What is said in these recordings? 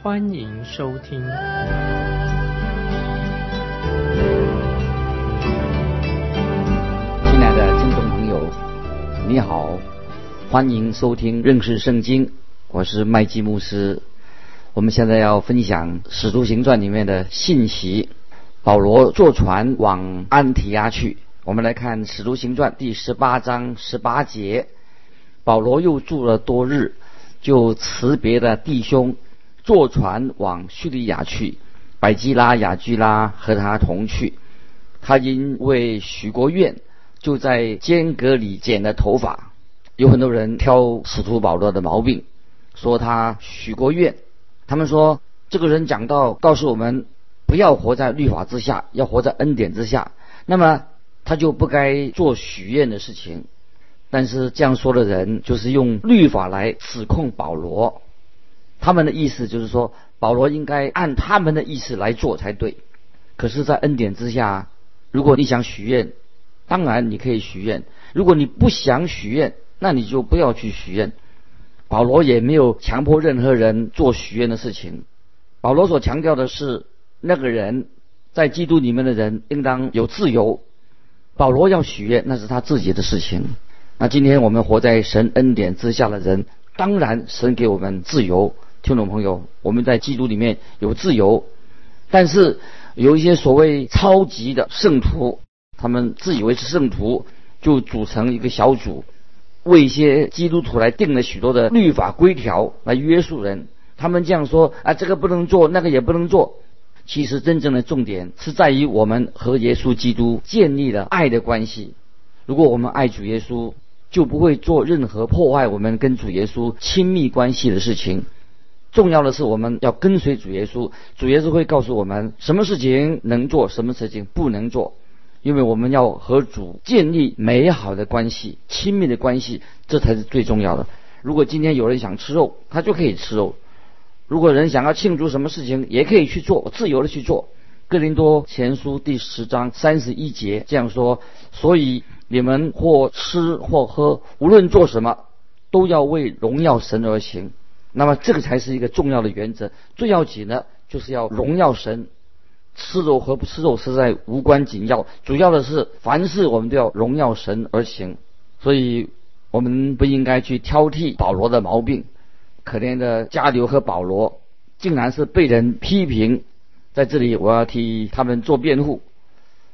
欢迎收听。亲爱的听众朋友，你好，欢迎收听认识圣经，我是麦基牧师。我们现在要分享《使徒行传》里面的信息。保罗坐船往安提阿去。我们来看《使徒行传》第十八章十八节。保罗又住了多日，就辞别的弟兄，坐船往叙利亚去。百基拉、雅居拉和他同去。他因为许过愿，就在间隔里剪了头发。有很多人挑使徒保罗的毛病，说他许过愿。他们说这个人讲到告诉我们，不要活在律法之下，要活在恩典之下。那么他就不该做许愿的事情。但是这样说的人，就是用律法来指控保罗。他们的意思就是说，保罗应该按他们的意思来做才对。可是，在恩典之下，如果你想许愿，当然你可以许愿；如果你不想许愿，那你就不要去许愿。保罗也没有强迫任何人做许愿的事情。保罗所强调的是，那个人在基督里面的人应当有自由。保罗要许愿，那是他自己的事情。那今天我们活在神恩典之下的人，当然神给我们自由。听众朋友，我们在基督里面有自由，但是有一些所谓超级的圣徒，他们自以为是圣徒，就组成一个小组。为一些基督徒来定了许多的律法规条来约束人，他们这样说啊，这个不能做，那个也不能做。其实真正的重点是在于我们和耶稣基督建立了爱的关系。如果我们爱主耶稣，就不会做任何破坏我们跟主耶稣亲密关系的事情。重要的是我们要跟随主耶稣，主耶稣会告诉我们什么事情能做，什么事情不能做。因为我们要和主建立美好的关系、亲密的关系，这才是最重要的。如果今天有人想吃肉，他就可以吃肉；如果人想要庆祝什么事情，也可以去做，自由的去做。哥林多前书第十章三十一节这样说：所以你们或吃或喝，无论做什么，都要为荣耀神而行。那么这个才是一个重要的原则。最要紧的，就是要荣耀神。吃肉和不吃肉实在无关紧要，主要的是凡事我们都要荣耀神而行，所以我们不应该去挑剔保罗的毛病。可怜的加流和保罗，竟然是被人批评，在这里我要替他们做辩护。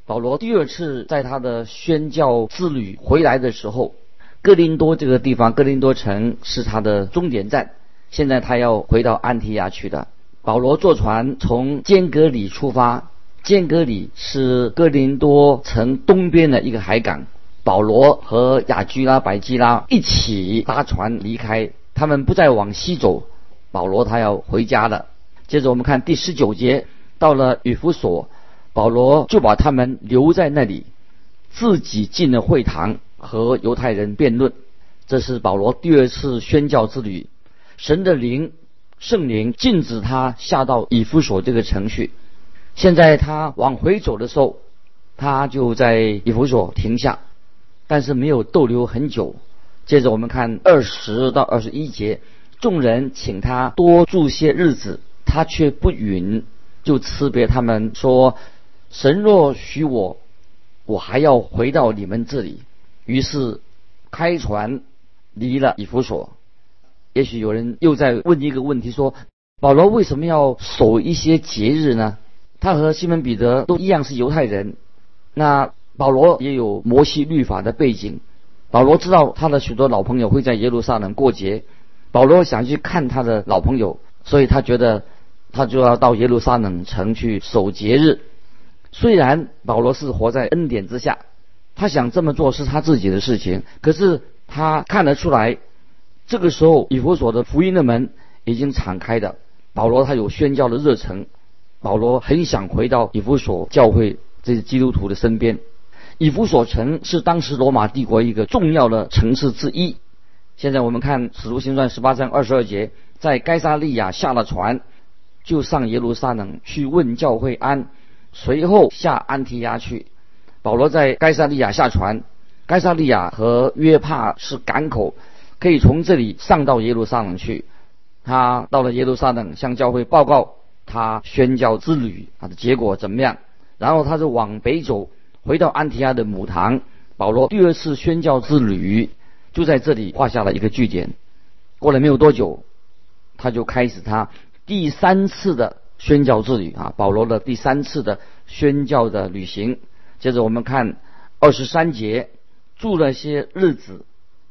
保罗第二次在他的宣教之旅回来的时候，哥林多这个地方，哥林多城是他的终点站，现在他要回到安提亚去的。保罗坐船从间隔里出发，间隔里是哥林多城东边的一个海港。保罗和雅居拉、百基拉一起搭船离开，他们不再往西走。保罗他要回家了。接着我们看第十九节，到了与弗所，保罗就把他们留在那里，自己进了会堂和犹太人辩论。这是保罗第二次宣教之旅，神的灵。圣灵禁止他下到以弗所这个城去。现在他往回走的时候，他就在以弗所停下，但是没有逗留很久。接着我们看二十到二十一节，众人请他多住些日子，他却不允，就辞别他们说：“神若许我，我还要回到你们这里。”于是开船离了以弗所。也许有人又在问一个问题：说保罗为什么要守一些节日呢？他和西门彼得都一样是犹太人，那保罗也有摩西律法的背景。保罗知道他的许多老朋友会在耶路撒冷过节，保罗想去看他的老朋友，所以他觉得他就要到耶路撒冷城去守节日。虽然保罗是活在恩典之下，他想这么做是他自己的事情，可是他看得出来。这个时候，以弗所的福音的门已经敞开的。保罗他有宣教的热忱，保罗很想回到以弗所教会这些基督徒的身边。以弗所城是当时罗马帝国一个重要的城市之一。现在我们看《使徒行传》十八章二十二节，在该萨利亚下了船，就上耶路撒冷去问教会安，随后下安提亚去。保罗在该萨利亚下船，该萨利亚和约帕是港口，可以从这里上到耶路撒冷去。他到了耶路撒冷，向教会报告他宣教之旅他的结果怎么样，然后他就往北走，回到安提亚的母堂。保罗第二次宣教之旅。就在这里画下了一个句点。过了没有多久，他就开始他第三次的宣教之旅啊，保罗的第三次的宣教的旅行。接着我们看二十三节，住了些日子，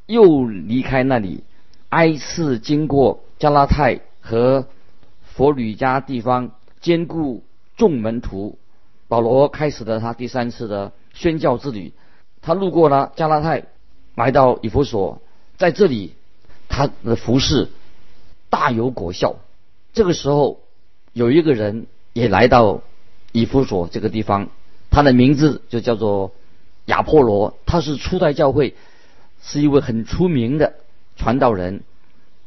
又离开那里，挨次经过加拉太和佛吕加地方，兼顾众门徒。保罗开始了他第三次的宣教之旅。他路过了加拉太。来到以弗所，在这里，他的服饰大有果效。这个时候，有一个人也来到以弗所这个地方，他的名字就叫做亚波罗，他是初代教会是一位很出名的传道人。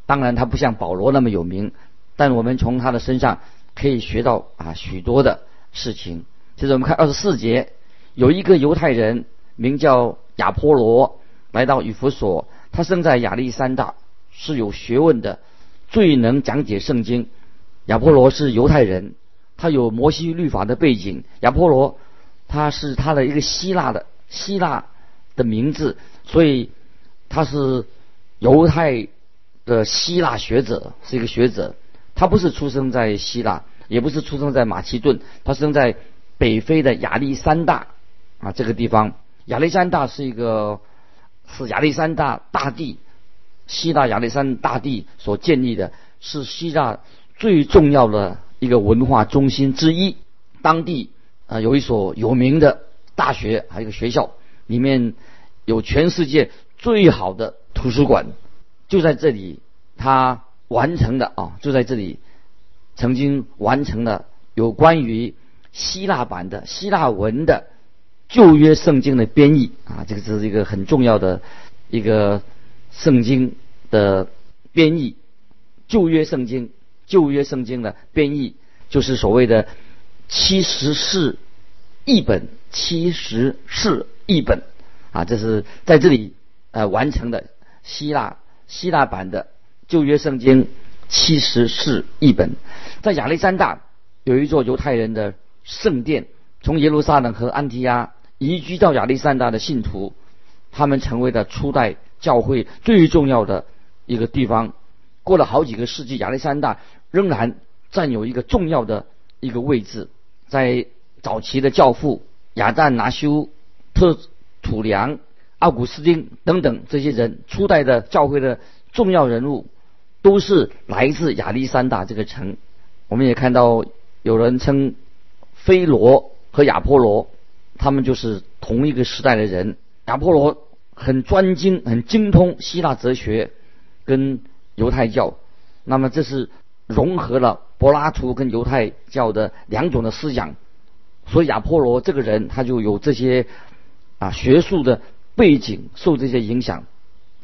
当然，他不像保罗那么有名，但我们从他的身上可以学到啊许多的事情。接着我们看二十四节，有一个犹太人名叫亚波罗。来到以弗所，他生在亚历山大，是有学问的，最能讲解圣经。亚波罗是犹太人，他有摩西律法的背景。亚波罗他是他的一个希腊的希腊的名字，所以他是犹太的希腊学者，是一个学者。他不是出生在希腊，也不是出生在马其顿，他生在北非的亚历山大啊这个地方。亚历山大是一个。是亚历山大大帝，希腊亚历山大帝所建立的，是希腊最重要的一个文化中心之一。当地啊有一所有名的大学，还有一个学校，里面有全世界最好的图书馆，就在这里，他完成的啊，就在这里，曾经完成了有关于希腊版的希腊文的。旧约圣经的编译啊，这个是一个很重要的一个圣经的编译。旧约圣经，旧约圣经的编译就是所谓的七十四译本，七十四译本啊，这是在这里呃完成的希腊希腊版的旧约圣经七十四译本。在亚历山大有一座犹太人的圣殿，从耶路撒冷和安提亚。移居到亚历山大的信徒，他们成为了初代教会最重要的一个地方。过了好几个世纪，亚历山大仍然占有一个重要的一个位置。在早期的教父亚当拿修、特土良、奥古斯丁等等这些人，初代的教会的重要人物，都是来自亚历山大这个城。我们也看到有人称菲罗和亚波罗。他们就是同一个时代的人。亚波罗很专精、很精通希腊哲学跟犹太教，那么这是融合了柏拉图跟犹太教的两种的思想。所以亚波罗这个人他就有这些啊学术的背景，受这些影响。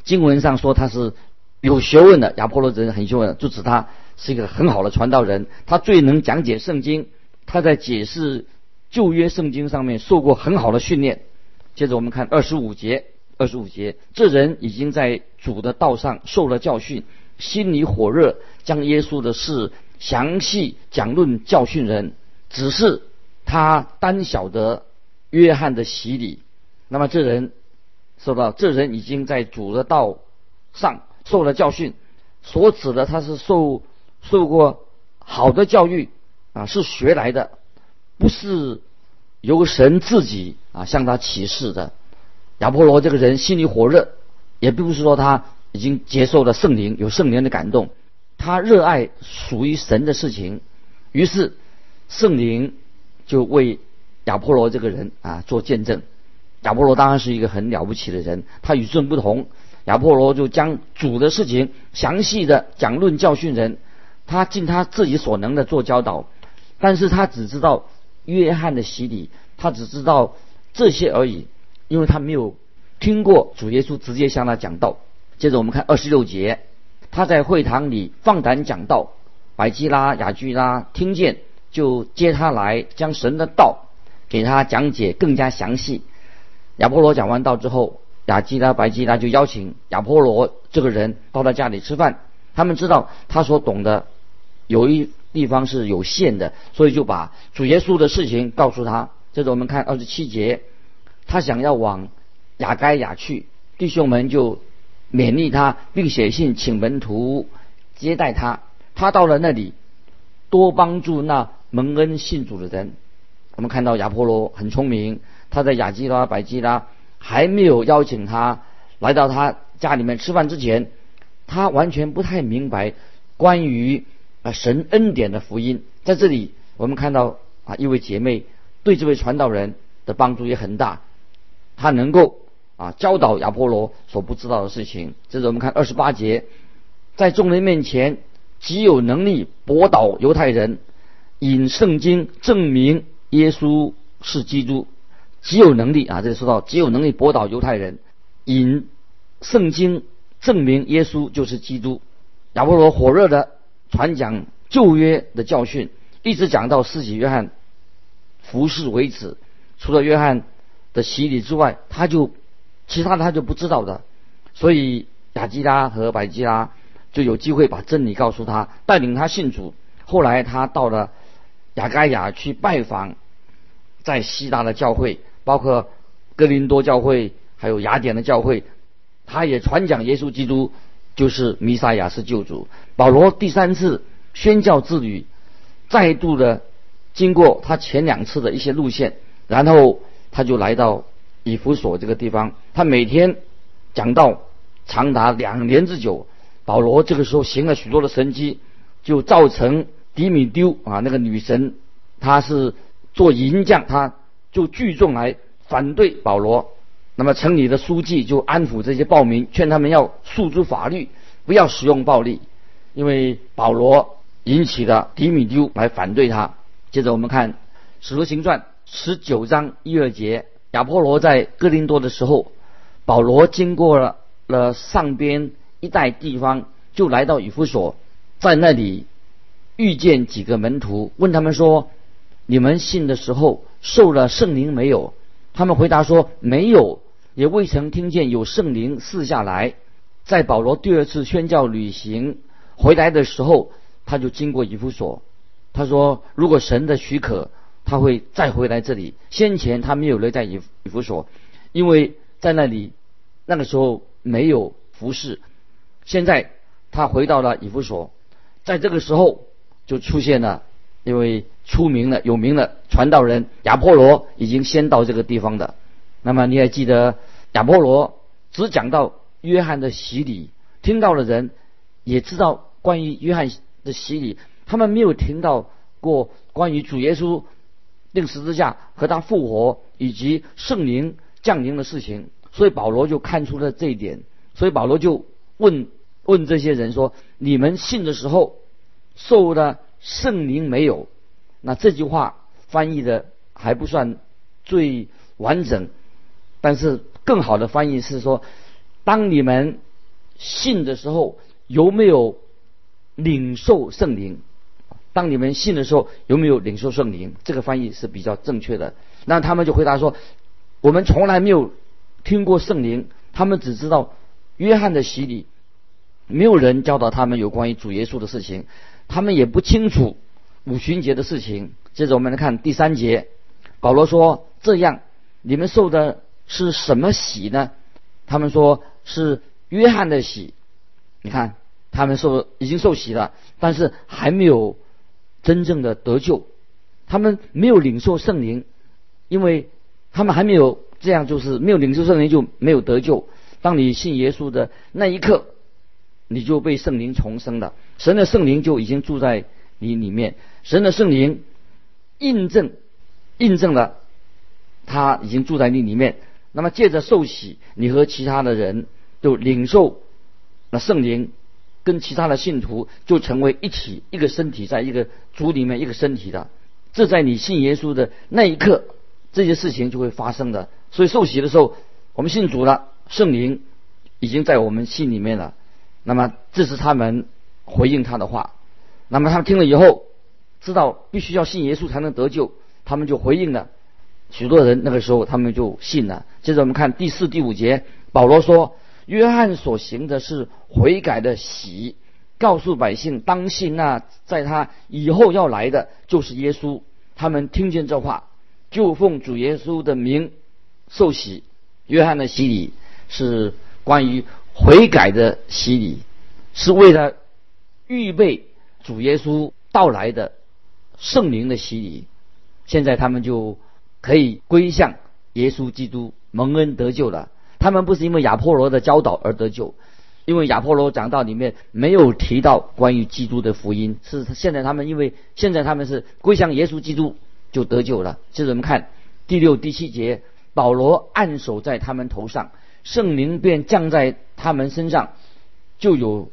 经文上说他是有学问的，亚波罗人很学问，就指他是一个很好的传道人。他最能讲解圣经，他在解释。旧约圣经上面受过很好的训练。接着我们看二十五节，二十五节，这人已经在主的道上受了教训，心里火热，将耶稣的事详细讲论教训人。只是他单晓得约翰的洗礼。那么这人说到，这人已经在主的道上受了教训，所指的他是受受过好的教育啊，是学来的。不是由神自己啊向他启示的。亚波罗这个人心里火热，也并不是说他已经接受了圣灵，有圣灵的感动。他热爱属于神的事情，于是圣灵就为亚波罗这个人啊做见证。亚波罗当然是一个很了不起的人，他与众不同。亚波罗就将主的事情详细的讲论教训人，他尽他自己所能的做教导。但是他只知道约翰的洗礼，他只知道这些而已，因为他没有听过主耶稣直接向他讲道。接着我们看二十六节，他在会堂里放胆讲道，百基拉、雅居拉听见，就接他来，将神的道给他讲解更加详细。亚波罗讲完道之后，雅基拉、白基拉就邀请亚波罗这个人到他家里吃饭。他们知道他所懂的有一地方是有限的，所以就把主耶稣的事情告诉他。接着我们看二十七节，他想要往雅该亚去，弟兄们就。勉励他，并写信请门徒接待他。他到了那里，多帮助那蒙恩信主的人。我们看到亚波罗很聪明，他在雅基拉、百基拉还没有邀请他来到他家里面吃饭之前，他完全不太明白关于啊神恩典的福音。在这里，我们看到啊一位姐妹对这位传道人的帮助也很大，他能够。啊，教导亚波罗所不知道的事情。这是我们看二十八节，在众人面前极有能力驳倒犹太人，引圣经证明耶稣是基督，极有能力啊！这里说到极有能力驳倒犹太人，引圣经证明耶稣就是基督。亚波罗火热的传讲旧约的教训，一直讲到四己约翰服侍为止。除了约翰的洗礼之外，他就。其他的他就不知道的，所以雅基拉和百基拉就有机会把真理告诉他，带领他信主。后来他到了雅盖亚去拜访在希腊的教会，包括哥林多教会，还有雅典的教会，他也传讲耶稣基督就是弥撒亚是救主。保罗第三次宣教之旅，再度的经过他前两次的一些路线，然后他就来到。以弗所这个地方，他每天讲到长达两年之久。保罗这个时候行了许多的神迹，就造成迪米丢啊那个女神，她是做银匠，她就聚众来反对保罗。那么城里的书记就安抚这些暴民，劝他们要诉诸法律，不要使用暴力，因为保罗引起了迪米丢来反对他。接着我们看《使徒行传》十九章一二节。亚波罗在哥林多的时候，保罗经过了了上边一带地方，就来到以弗所，在那里遇见几个门徒，问他们说：“你们信的时候受了圣灵没有？”他们回答说：“没有，也未曾听见有圣灵赐下来。”在保罗第二次宣教旅行回来的时候，他就经过以弗所，他说：“如果神的许可。”他会再回来这里。先前他没有留在以以弗所，因为在那里那个时候没有服侍。现在他回到了以弗所，在这个时候就出现了，因为出名了有名的传道人亚波罗已经先到这个地方的。那么你还记得亚波罗只讲到约翰的洗礼，听到的人也知道关于约翰的洗礼，他们没有听到过关于主耶稣。定十字架和他复活以及圣灵降临的事情，所以保罗就看出了这一点，所以保罗就问问这些人说：“你们信的时候受的圣灵没有？”那这句话翻译的还不算最完整，但是更好的翻译是说：“当你们信的时候有没有领受圣灵？”当你们信的时候，有没有领受圣灵？这个翻译是比较正确的。那他们就回答说：“我们从来没有听过圣灵，他们只知道约翰的洗礼，没有人教导他们有关于主耶稣的事情，他们也不清楚五旬节的事情。”接着我们来看第三节，保罗说：“这样，你们受的是什么洗呢？”他们说是约翰的洗。你看，他们受已经受洗了，但是还没有。真正的得救，他们没有领受圣灵，因为他们还没有这样，就是没有领受圣灵就没有得救。当你信耶稣的那一刻，你就被圣灵重生了，神的圣灵就已经住在你里面。神的圣灵印证，印证了他已经住在你里面。那么借着受洗，你和其他的人就领受那圣灵。跟其他的信徒就成为一起一个身体，在一个主里面一个身体的。这在你信耶稣的那一刻，这些事情就会发生的。所以受洗的时候，我们信主了，圣灵已经在我们心里面了。那么这是他们回应他的话。那么他们听了以后，知道必须要信耶稣才能得救，他们就回应了。许多人那个时候他们就信了。接着我们看第四、第五节，保罗说：“约翰所行的是悔改的喜。”告诉百姓当信那在他以后要来的就是耶稣。他们听见这话，就奉主耶稣的名受洗。约翰的洗礼是关于悔改的洗礼，是为了预备主耶稣到来的圣灵的洗礼。现在他们就可以归向耶稣基督，蒙恩得救了。他们不是因为亚波罗的教导而得救。因为亚波罗讲道里面没有提到关于基督的福音，是现在他们因为现在他们是归向耶稣基督就得救了。接着我们看第六、第七节，保罗按手在他们头上，圣灵便降在他们身上，就有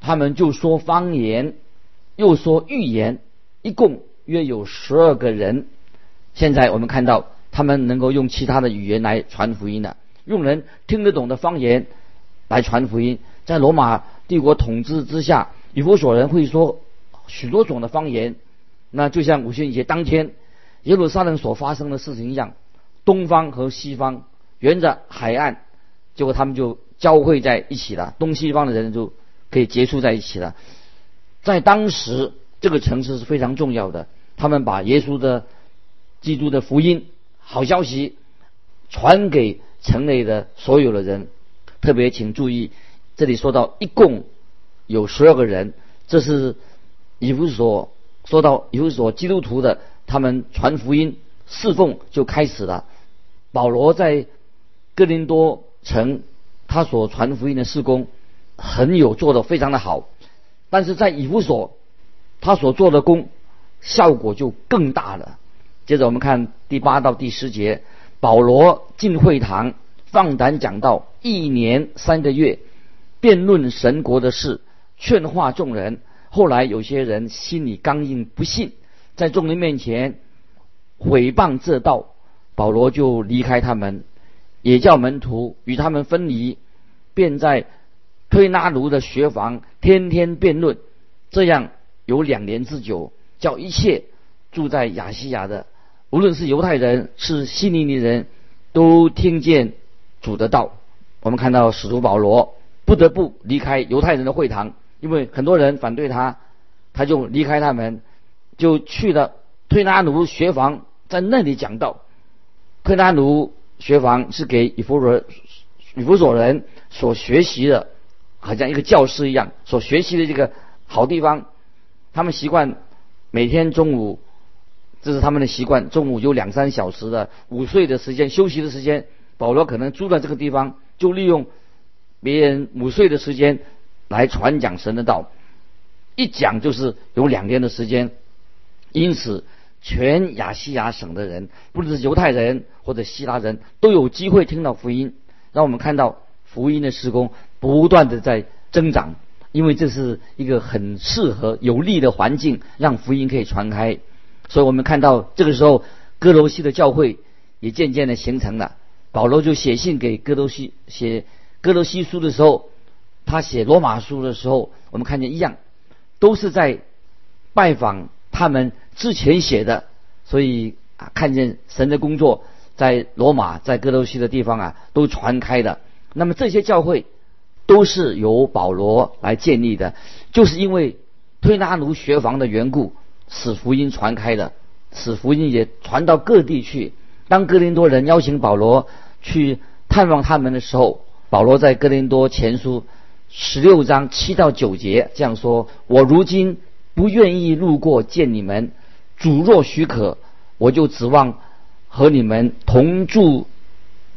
他们就说方言，又说预言，一共约有十二个人。现在我们看到他们能够用其他的语言来传福音了，用人听得懂的方言。来传福音，在罗马帝国统治之下，以弗所人会说许多种的方言。那就像五旬节当天，耶路撒冷所发生的事情一样，东方和西方沿着海岸，结果他们就交汇在一起了，东西方的人就可以接触在一起了。在当时，这个城市是非常重要的，他们把耶稣的基督的福音好消息传给城内的所有的人。特别请注意，这里说到一共有十二个人，这是以弗所说到以弗所基督徒的他们传福音侍奉就开始了。保罗在哥林多成他所传福音的事工很有做的非常的好，但是在以弗所他所做的工效果就更大了。接着我们看第八到第十节，保罗进会堂。放胆讲道，一年三个月，辩论神国的事，劝化众人。后来有些人心里刚硬，不信，在众人面前毁谤这道，保罗就离开他们，也叫门徒与他们分离，便在推拿卢的学房天天辩论，这样有两年之久，叫一切住在亚细亚的，无论是犹太人是希利尼人，都听见。主的道，我们看到使徒保罗不得不离开犹太人的会堂，因为很多人反对他，他就离开他们，就去了推拿奴学房，在那里讲道。推拿奴学房是给以弗所以弗所人所学习的，好像一个教师一样所学习的这个好地方。他们习惯每天中午，这是他们的习惯，中午有两三小时的午睡的时间，休息的时间。保罗可能住在这个地方，就利用别人午睡的时间来传讲神的道，一讲就是有两天的时间。因此，全亚细亚省的人，不论是犹太人或者希腊人，都有机会听到福音。让我们看到福音的施工不断的在增长，因为这是一个很适合有利的环境，让福音可以传开。所以我们看到这个时候，哥罗西的教会也渐渐的形成了。保罗就写信给哥罗西，写哥罗西书的时候，他写罗马书的时候，我们看见一样，都是在拜访他们之前写的，所以啊，看见神的工作在罗马、在哥罗西的地方啊，都传开的。那么这些教会都是由保罗来建立的，就是因为推拿奴学房的缘故，使福音传开的，使福音也传到各地去。当哥林多人邀请保罗去探望他们的时候，保罗在哥林多前书十六章七到九节这样说：“我如今不愿意路过见你们，主若许可，我就指望和你们同住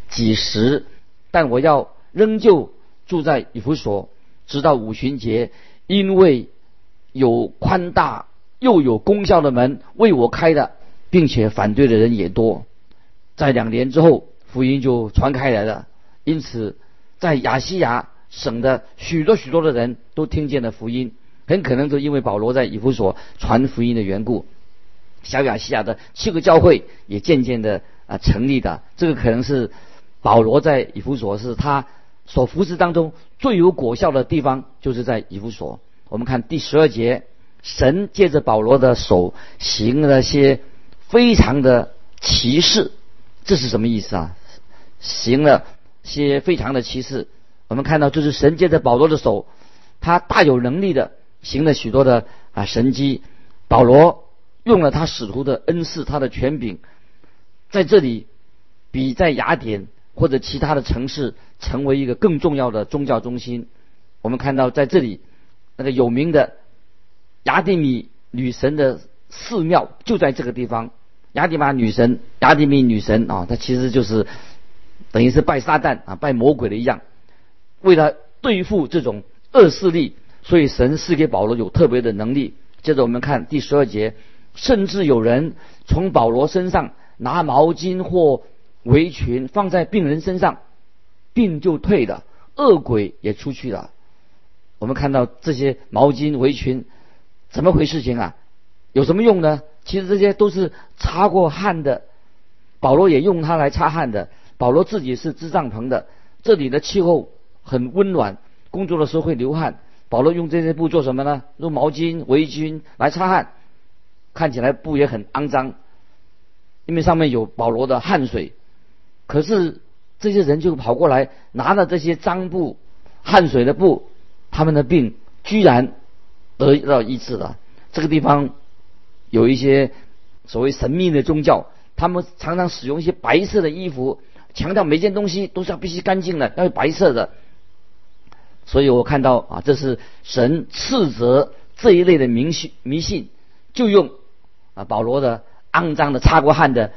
几时。但我要仍旧住在以弗所，直到五旬节，因为有宽大又有功效的门为我开的，并且反对的人也多。”在两年之后，福音就传开来了。因此，在亚细亚省的许多许多的人都听见了福音，很可能都因为保罗在以弗所传福音的缘故。小亚细亚的七个教会也渐渐的啊成立的。这个可能是保罗在以弗所是他所服侍当中最有果效的地方，就是在以弗所。我们看第十二节，神借着保罗的手行了些非常的奇事，这是什么意思啊？行了些非常的奇事。我们看到，就是神借着保罗的手，他大有能力的行了许多的啊神迹。保罗用了他使徒的恩赐，他的权柄，在这里比在雅典或者其他的城市成为一个更重要的宗教中心。我们看到，在这里那个有名的雅典米女神的寺庙就在这个地方。雅典玛女神、雅典米女神啊，她其实就是等于是拜撒旦啊、拜魔鬼的一样。为了对付这种恶势力，所以神赐给保罗有特别的能力。接着我们看第十二节，甚至有人从保罗身上拿毛巾或围裙放在病人身上，病就退了，恶鬼也出去了。我们看到这些毛巾、围裙，怎么回事情啊？有什么用呢？其实这些都是擦过汗的，保罗也用它来擦汗的。保罗自己是支帐篷的，这里的气候。很温暖，工作的时候会流汗。保罗用这些布做什么呢？用毛巾、围巾来擦汗，看起来布也很肮脏，因为上面有保罗的汗水。可是这些人就跑过来拿了这些脏布、汗水的布，他们的病居然得到医治了。这个地方有一些所谓神秘的宗教，他们常常使用一些白色的衣服，强调每件东西都是要必须干净的，要白色的。所以我看到啊，这是神斥责这一类的迷信，迷信就用啊保罗的肮脏的擦过汗的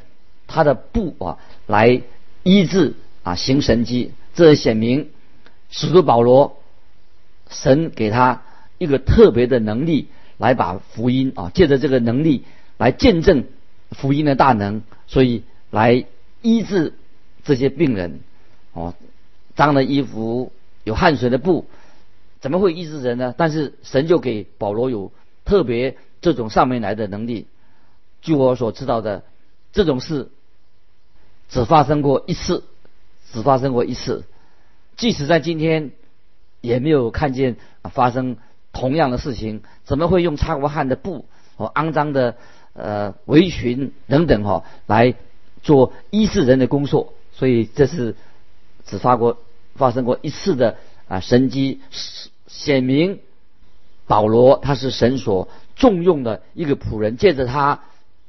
他的布啊来医治啊行神迹，这显明使徒保罗神给他一个特别的能力来把福音啊借着这个能力来见证福音的大能，所以来医治这些病人哦脏的衣服。有汗水的布，怎么会医治人呢？但是神就给保罗有特别这种上面来的能力。据我所知道的，这种事只发生过一次，只发生过一次。即使在今天，也没有看见发生同样的事情。怎么会用擦过汗的布和肮脏的呃围裙等等哈来做医治人的工作？所以这是只发过。发生过一次的啊神迹，显明保罗他是神所重用的一个仆人，借着他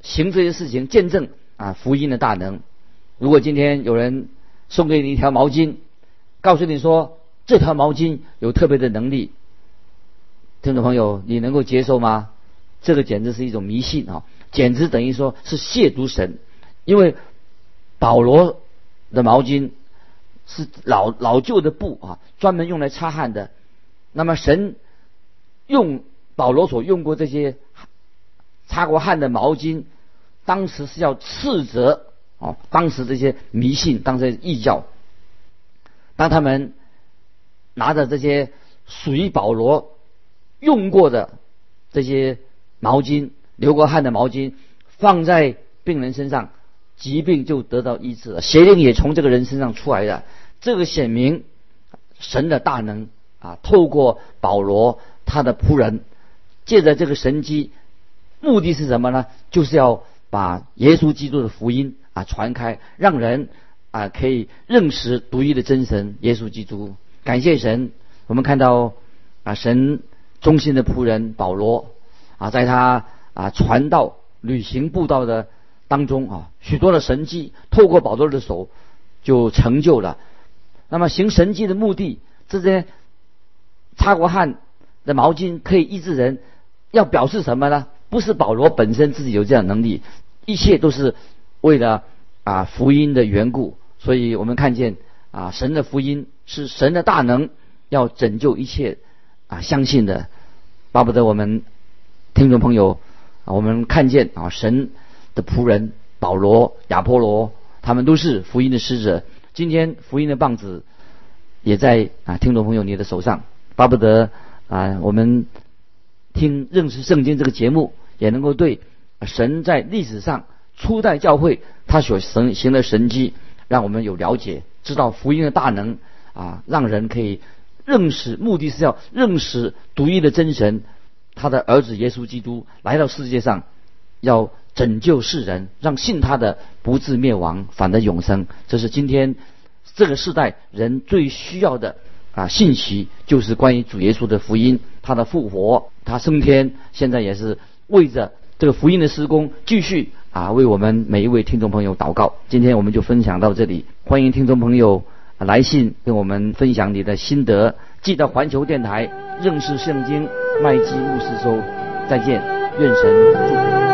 行这些事情，见证啊福音的大能。如果今天有人送给你一条毛巾，告诉你说这条毛巾有特别的能力，听众朋友，你能够接受吗？这个简直是一种迷信啊，简直等于说是亵渎神，因为保罗的毛巾。是老老旧的布啊，专门用来擦汗的。那么神用保罗所用过这些擦过汗的毛巾，当时是要斥责哦，当时这些迷信，当时异教，当他们拿着这些属于保罗用过的这些毛巾、流过汗的毛巾放在病人身上。疾病就得到医治了，邪灵也从这个人身上出来了。这个显明神的大能啊！透过保罗他的仆人，借着这个神机，目的是什么呢？就是要把耶稣基督的福音啊传开，让人啊可以认识独一的真神耶稣基督。感谢神，我们看到啊神忠心的仆人保罗啊，在他啊传道、旅行布道的。当中啊，许多的神迹透过保罗的手就成就了。那么行神迹的目的，这些擦过汗的毛巾可以医治人，要表示什么呢？不是保罗本身自己有这样能力，一切都是为了啊福音的缘故。所以我们看见啊神的福音是神的大能，要拯救一切啊相信的。巴不得我们听众朋友啊，我们看见啊神。的仆人保罗、亚波罗，他们都是福音的使者。今天福音的棒子也在啊，听众朋友你的手上。巴不得啊，我们听认识圣经这个节目，也能够对神在历史上初代教会他所神行的神迹，让我们有了解，知道福音的大能啊，让人可以认识，目的是要认识独一的真神，他的儿子耶稣基督来到世界上，要拯救世人，让信他的不至灭亡，反得永生。这是今天这个时代人最需要的啊信息，就是关于主耶稣的福音，他的复活，他升天，现在也是为着。这个福音的施工继续啊，为我们每一位听众朋友祷告。今天我们就分享到这里，欢迎听众朋友来信跟我们分享你的心得。记得环球电台认识圣经麦基牧师说再见，愿神祝福。